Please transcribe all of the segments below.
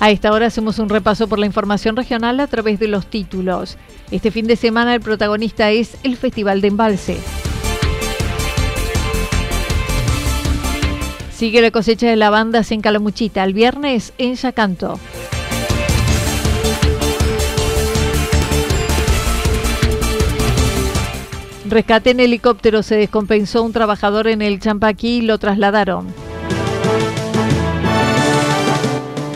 A esta hora hacemos un repaso por la información regional a través de los títulos. Este fin de semana el protagonista es el Festival de Embalse. Sigue la cosecha de lavandas en Calamuchita, el viernes en Yacanto. Rescate en helicóptero, se descompensó un trabajador en el Champaquí y lo trasladaron.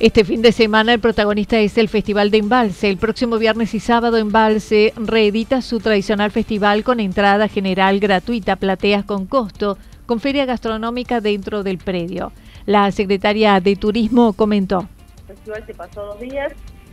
Este fin de semana el protagonista es el Festival de Embalse. El próximo viernes y sábado Embalse reedita su tradicional festival con entrada general gratuita, plateas con costo, con feria gastronómica dentro del predio. La secretaria de Turismo comentó. El festival se pasó dos días,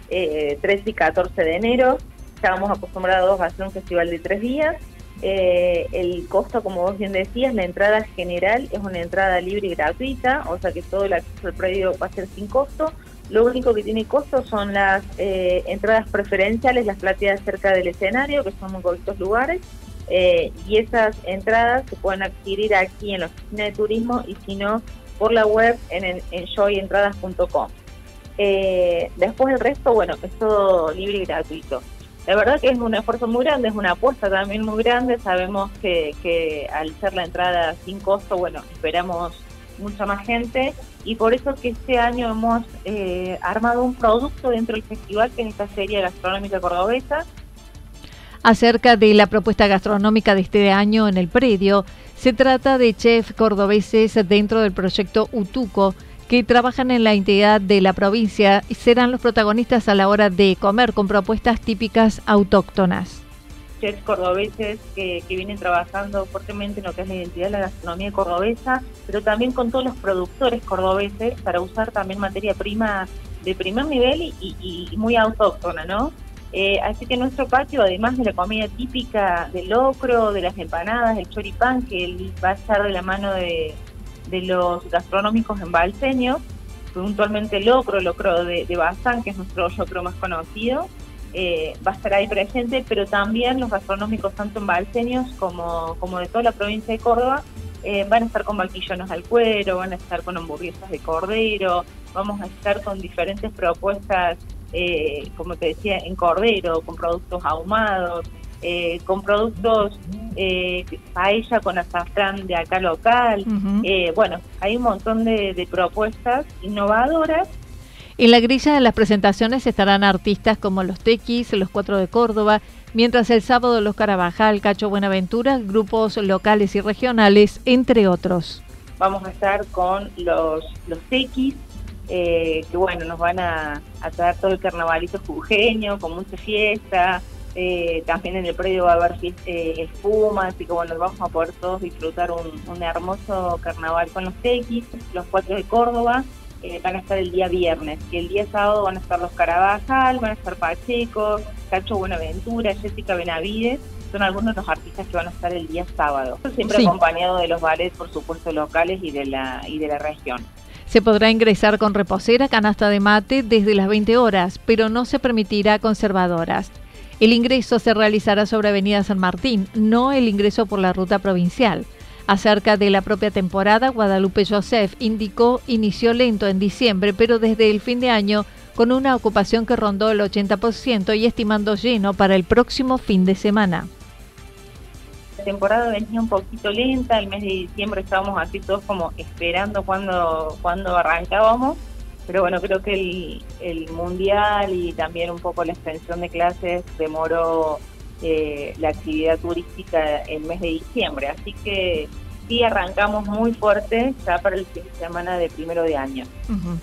13 eh, y 14 de enero. Estábamos acostumbrados a hacer un festival de tres días eh, el costo, como vos bien decías, la entrada general es una entrada libre y gratuita, o sea que todo el acceso al predio va a ser sin costo. Lo único que tiene costo son las eh, entradas preferenciales, las plateadas cerca del escenario, que son muy poquitos lugares, eh, y esas entradas se pueden adquirir aquí en la oficina de turismo y si no, por la web en, en después el resto, bueno, es todo libre y gratuito. La verdad que es un esfuerzo muy grande, es una apuesta también muy grande. Sabemos que, que al ser la entrada sin costo, bueno, esperamos mucha más gente y por eso que este año hemos eh, armado un producto dentro del festival que es esta serie gastronómica cordobesa. Acerca de la propuesta gastronómica de este año en el predio, se trata de chefs cordobeses dentro del proyecto Utuco, que trabajan en la entidad de la provincia serán los protagonistas a la hora de comer con propuestas típicas autóctonas. Chefs cordobeses que, vienen trabajando fuertemente en lo que es la identidad de la gastronomía cordobesa, pero también con todos los productores cordobeses para usar también materia prima de primer nivel y, muy autóctona, ¿no? Eh, así que nuestro patio, además de la comida típica del locro, de las empanadas, el choripán, que va a estar de la mano de, de los gastronómicos en Balseño, puntualmente Locro, Locro de, de Bazán, que es nuestro locro más conocido, eh, va a estar ahí presente, pero también los gastronómicos tanto en Balseños como, como de toda la provincia de Córdoba eh, van a estar con balquillones al cuero, van a estar con hamburguesas de cordero, vamos a estar con diferentes propuestas, eh, como te decía, en cordero, con productos ahumados, eh, con productos eh, paella con azafrán de acá local. Eh, bueno, hay un montón de, propuestas innovadoras. En la grilla de las presentaciones estarán artistas como los Tequis, los Cuatro de Córdoba, mientras el sábado los Carabajal, Cacho Buenaventura, grupos locales y regionales, entre otros. Vamos a estar con los, los Tequis, eh, que bueno, nos van a, a traer todo el carnavalito jujeño, con mucha fiesta, eh, también en el predio va a haber eh, espuma, así que bueno, vamos a poder todos disfrutar un, hermoso carnaval con los tequis, los cuatro de Córdoba. eh, van a estar el día viernes, que el día sábado van a estar los Carabajal, van a estar Pacheco, Cacho Buenaventura, Jessica Benavides, son algunos de los artistas que van a estar el día sábado, siempre acompañado de los bares, por supuesto, locales y de la, y de la región. Se podrá ingresar con reposera, canasta de mate desde las 20 horas, pero no se permitirá conservadoras. El ingreso se realizará sobre Avenida San Martín, no el ingreso por la ruta provincial. Acerca de la propia temporada, Guadalupe Joseph indicó inició lento en diciembre, pero desde el fin de año con una ocupación que rondó el 80% y estimando lleno para el próximo fin de semana temporada venía un poquito lenta, el mes de diciembre estábamos así todos como esperando cuando, cuando arrancábamos, pero bueno, creo que el, el mundial y también un poco la extensión de clases demoró eh, la actividad turística el mes de diciembre, así que sí arrancamos muy fuerte ya para el fin de semana de primero de año.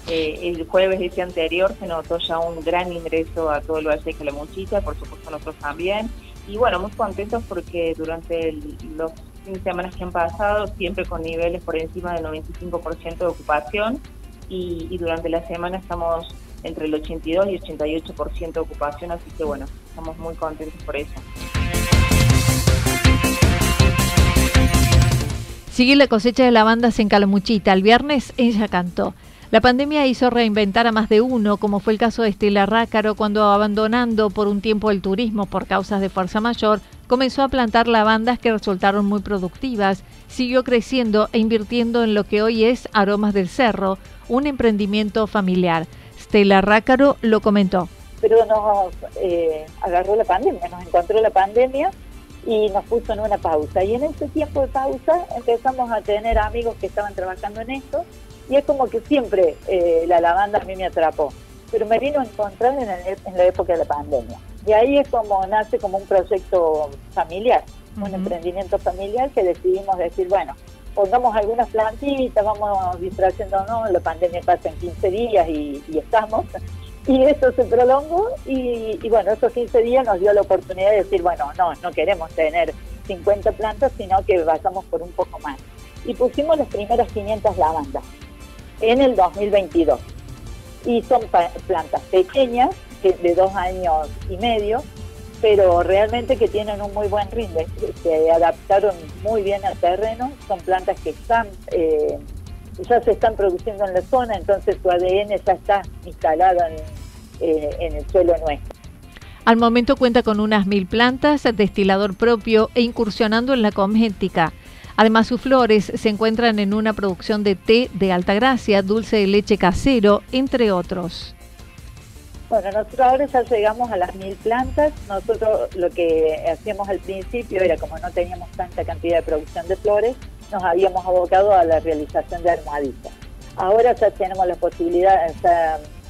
Eh, el jueves ese anterior se notó ya un gran ingreso a todo el Valle de Calamuchita, por supuesto nosotros también, y bueno, muy contentos porque durante los fines de semana que han pasado, siempre con niveles por encima del 95% de ocupación, y, durante la semana estamos entre el 82 y 88% de ocupación, así que bueno, estamos muy contentos por eso. Sigue la cosecha de lavandas en Calamuchita. El viernes ella cantó. La pandemia hizo reinventar a más de uno, como fue el caso de Estela Rácaro, cuando abandonando por un tiempo el turismo por causas de fuerza mayor, comenzó a plantar lavandas que resultaron muy productivas, siguió creciendo e invirtiendo en lo que hoy es Aromas del Cerro, un emprendimiento familiar. Estela Rácaro lo comentó. Pero nos eh, agarró la pandemia, nos encontró la pandemia y nos puso en una pausa. Y en ese tiempo de pausa empezamos a tener amigos que estaban trabajando en esto y es como que siempre eh, la lavanda a mí me atrapó, pero me vino a encontrar en, la época de la pandemia. Y ahí es como nace como un proyecto familiar, un emprendimiento familiar que decidimos decir, bueno, pongamos algunas plantitas, vamos no la pandemia pasa en 15 días y, estamos. Y eso se prolongó y, y, bueno, esos 15 días nos dio la oportunidad de decir, bueno, no, no queremos tener 50 plantas, sino que vayamos por un poco más. Y pusimos las primeras 500 lavandas en el 2022. Y son plantas pequeñas, de dos años y medio, pero realmente que tienen un muy buen rinde. Se adaptaron muy bien al terreno, son plantas que están, eh, ya se están produciendo en la zona, entonces su ADN ya está instalado en, eh, en el suelo nuestro. Al momento cuenta con unas mil plantas, destilador propio e incursionando en la cosmética. Además, sus flores se encuentran en una producción de té de alta gracia, dulce de leche casero, entre otros. Bueno, nosotros ahora ya llegamos a las mil plantas. Nosotros lo que hacíamos al principio era, como no teníamos tanta cantidad de producción de flores, nos habíamos abocado a la realización de armaditas. Ahora ya tenemos la posibilidad,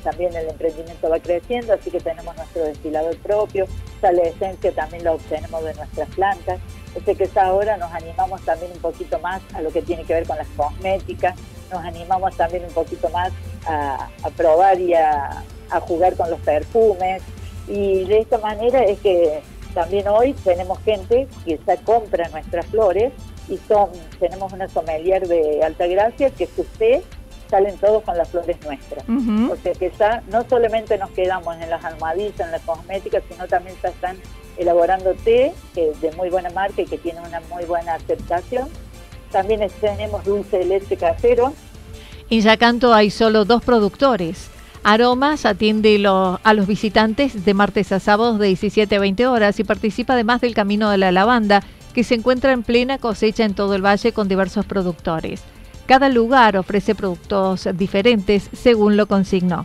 también el emprendimiento va creciendo, así que tenemos nuestro destilador propio, ya la esencia también la obtenemos de nuestras plantas. Este que ahora nos animamos también un poquito más a lo que tiene que ver con las cosméticas, nos animamos también un poquito más a, probar y a, jugar con los perfumes. Y de esta manera es que también hoy tenemos gente que ya compra nuestras flores y son tenemos una sommelier de alta gracia que es usted salen todos con las flores nuestras. O sea que ya no solamente nos quedamos en las almohadillas, en las cosméticas, sino también ya están elaborando té de muy buena marca y que tiene una muy buena aceptación. También tenemos dulce de leche casero. En Yacanto hay solo dos productores. Aromas atiende a los visitantes de martes a sábados de 17 a 20 horas y participa además del Camino de la Lavanda, que se encuentra en plena cosecha en todo el valle con diversos productores. Cada lugar ofrece productos diferentes según lo consignó.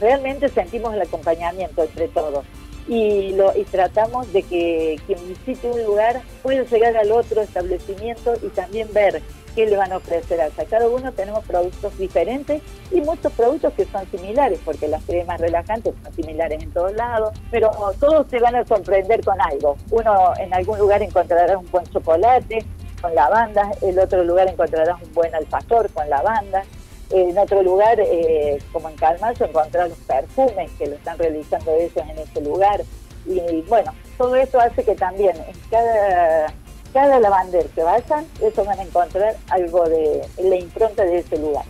Realmente sentimos el acompañamiento entre todos y, lo, y tratamos de que quien visite un lugar pueda llegar al otro establecimiento y también ver qué le van a ofrecer a Cada uno tenemos productos diferentes y muchos productos que son similares, porque las cremas relajantes son similares en todos lados, pero todos se van a sorprender con algo. Uno en algún lugar encontrará un buen chocolate con lavanda, en otro lugar encontrarás un buen alfajor con lavanda, en otro lugar, eh, como en Calmayo, encontrar los perfumes que lo están realizando ellos en ese lugar. Y bueno, todo eso hace que también en cada, cada lavander que vayan, eso van a encontrar algo de la impronta de ese lugar.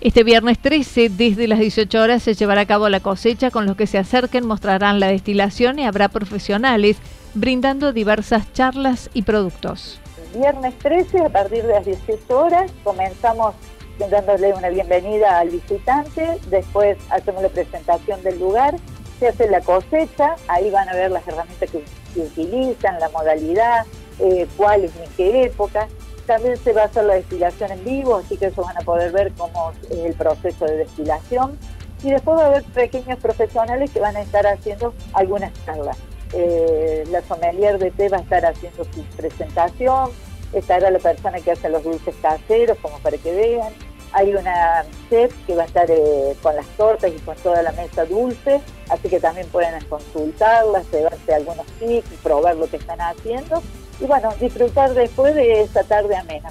Este viernes 13, desde las 18 horas, se llevará a cabo la cosecha. Con los que se acerquen mostrarán la destilación y habrá profesionales brindando diversas charlas y productos. Viernes 13, a partir de las 18 horas, comenzamos dándole una bienvenida al visitante, después hacemos la presentación del lugar, se hace la cosecha, ahí van a ver las herramientas que, utilizan, la modalidad, eh, cuál es en qué época. También se va a hacer la destilación en vivo, así que eso van a poder ver cómo es el proceso de destilación. Y después va a haber pequeños profesionales que van a estar haciendo algunas charlas. Eh, la sommelier de va a estar haciendo su presentación, estará la persona que hace los dulces caseros, como para que vean. Hay una chef que va a estar eh, con las tortas y con toda la mesa dulce, así que también pueden consultarlas, llevarse algunos tips, probar lo que están haciendo y bueno, disfrutar después de esta tarde amena.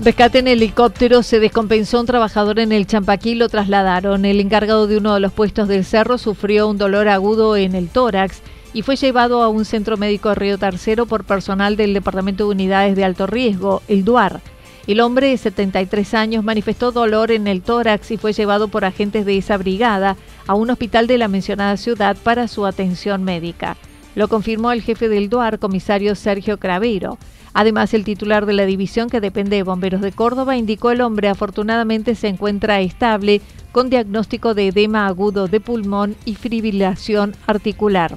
Rescate en helicóptero, se descompensó un trabajador en el Champaquí, lo trasladaron. El encargado de uno de los puestos del cerro sufrió un dolor agudo en el tórax y fue llevado a un centro médico de Río Tercero por personal del Departamento de Unidades de Alto Riesgo, el DUAR. El hombre de 73 años manifestó dolor en el tórax y fue llevado por agentes de esa brigada a un hospital de la mencionada ciudad para su atención médica. Lo confirmó el jefe del DUAR, comisario Sergio Cravero. Además, el titular de la división que depende de Bomberos de Córdoba indicó el hombre afortunadamente se encuentra estable con diagnóstico de edema agudo de pulmón y fibrilación articular.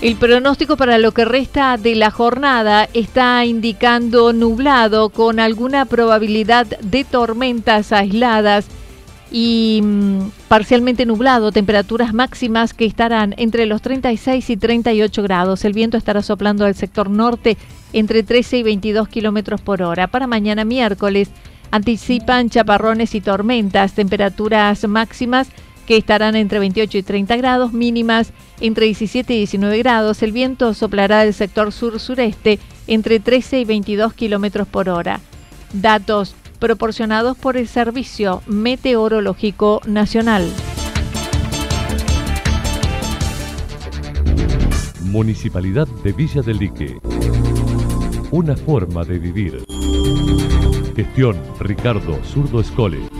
El pronóstico para lo que resta de la jornada está indicando nublado con alguna probabilidad de tormentas aisladas y mm, parcialmente nublado, temperaturas máximas que estarán entre los 36 y 38 grados. El viento estará soplando al sector norte entre 13 y 22 kilómetros por hora. Para mañana miércoles anticipan chaparrones y tormentas, temperaturas máximas que estarán entre 28 y 30 grados, mínimas entre 17 y 19 grados. El viento soplará del sector sur-sureste entre 13 y 22 kilómetros por hora. Datos proporcionados por el Servicio Meteorológico Nacional. Municipalidad de Villa del Lique. Una forma de vivir. Gestión Ricardo Zurdo Escole.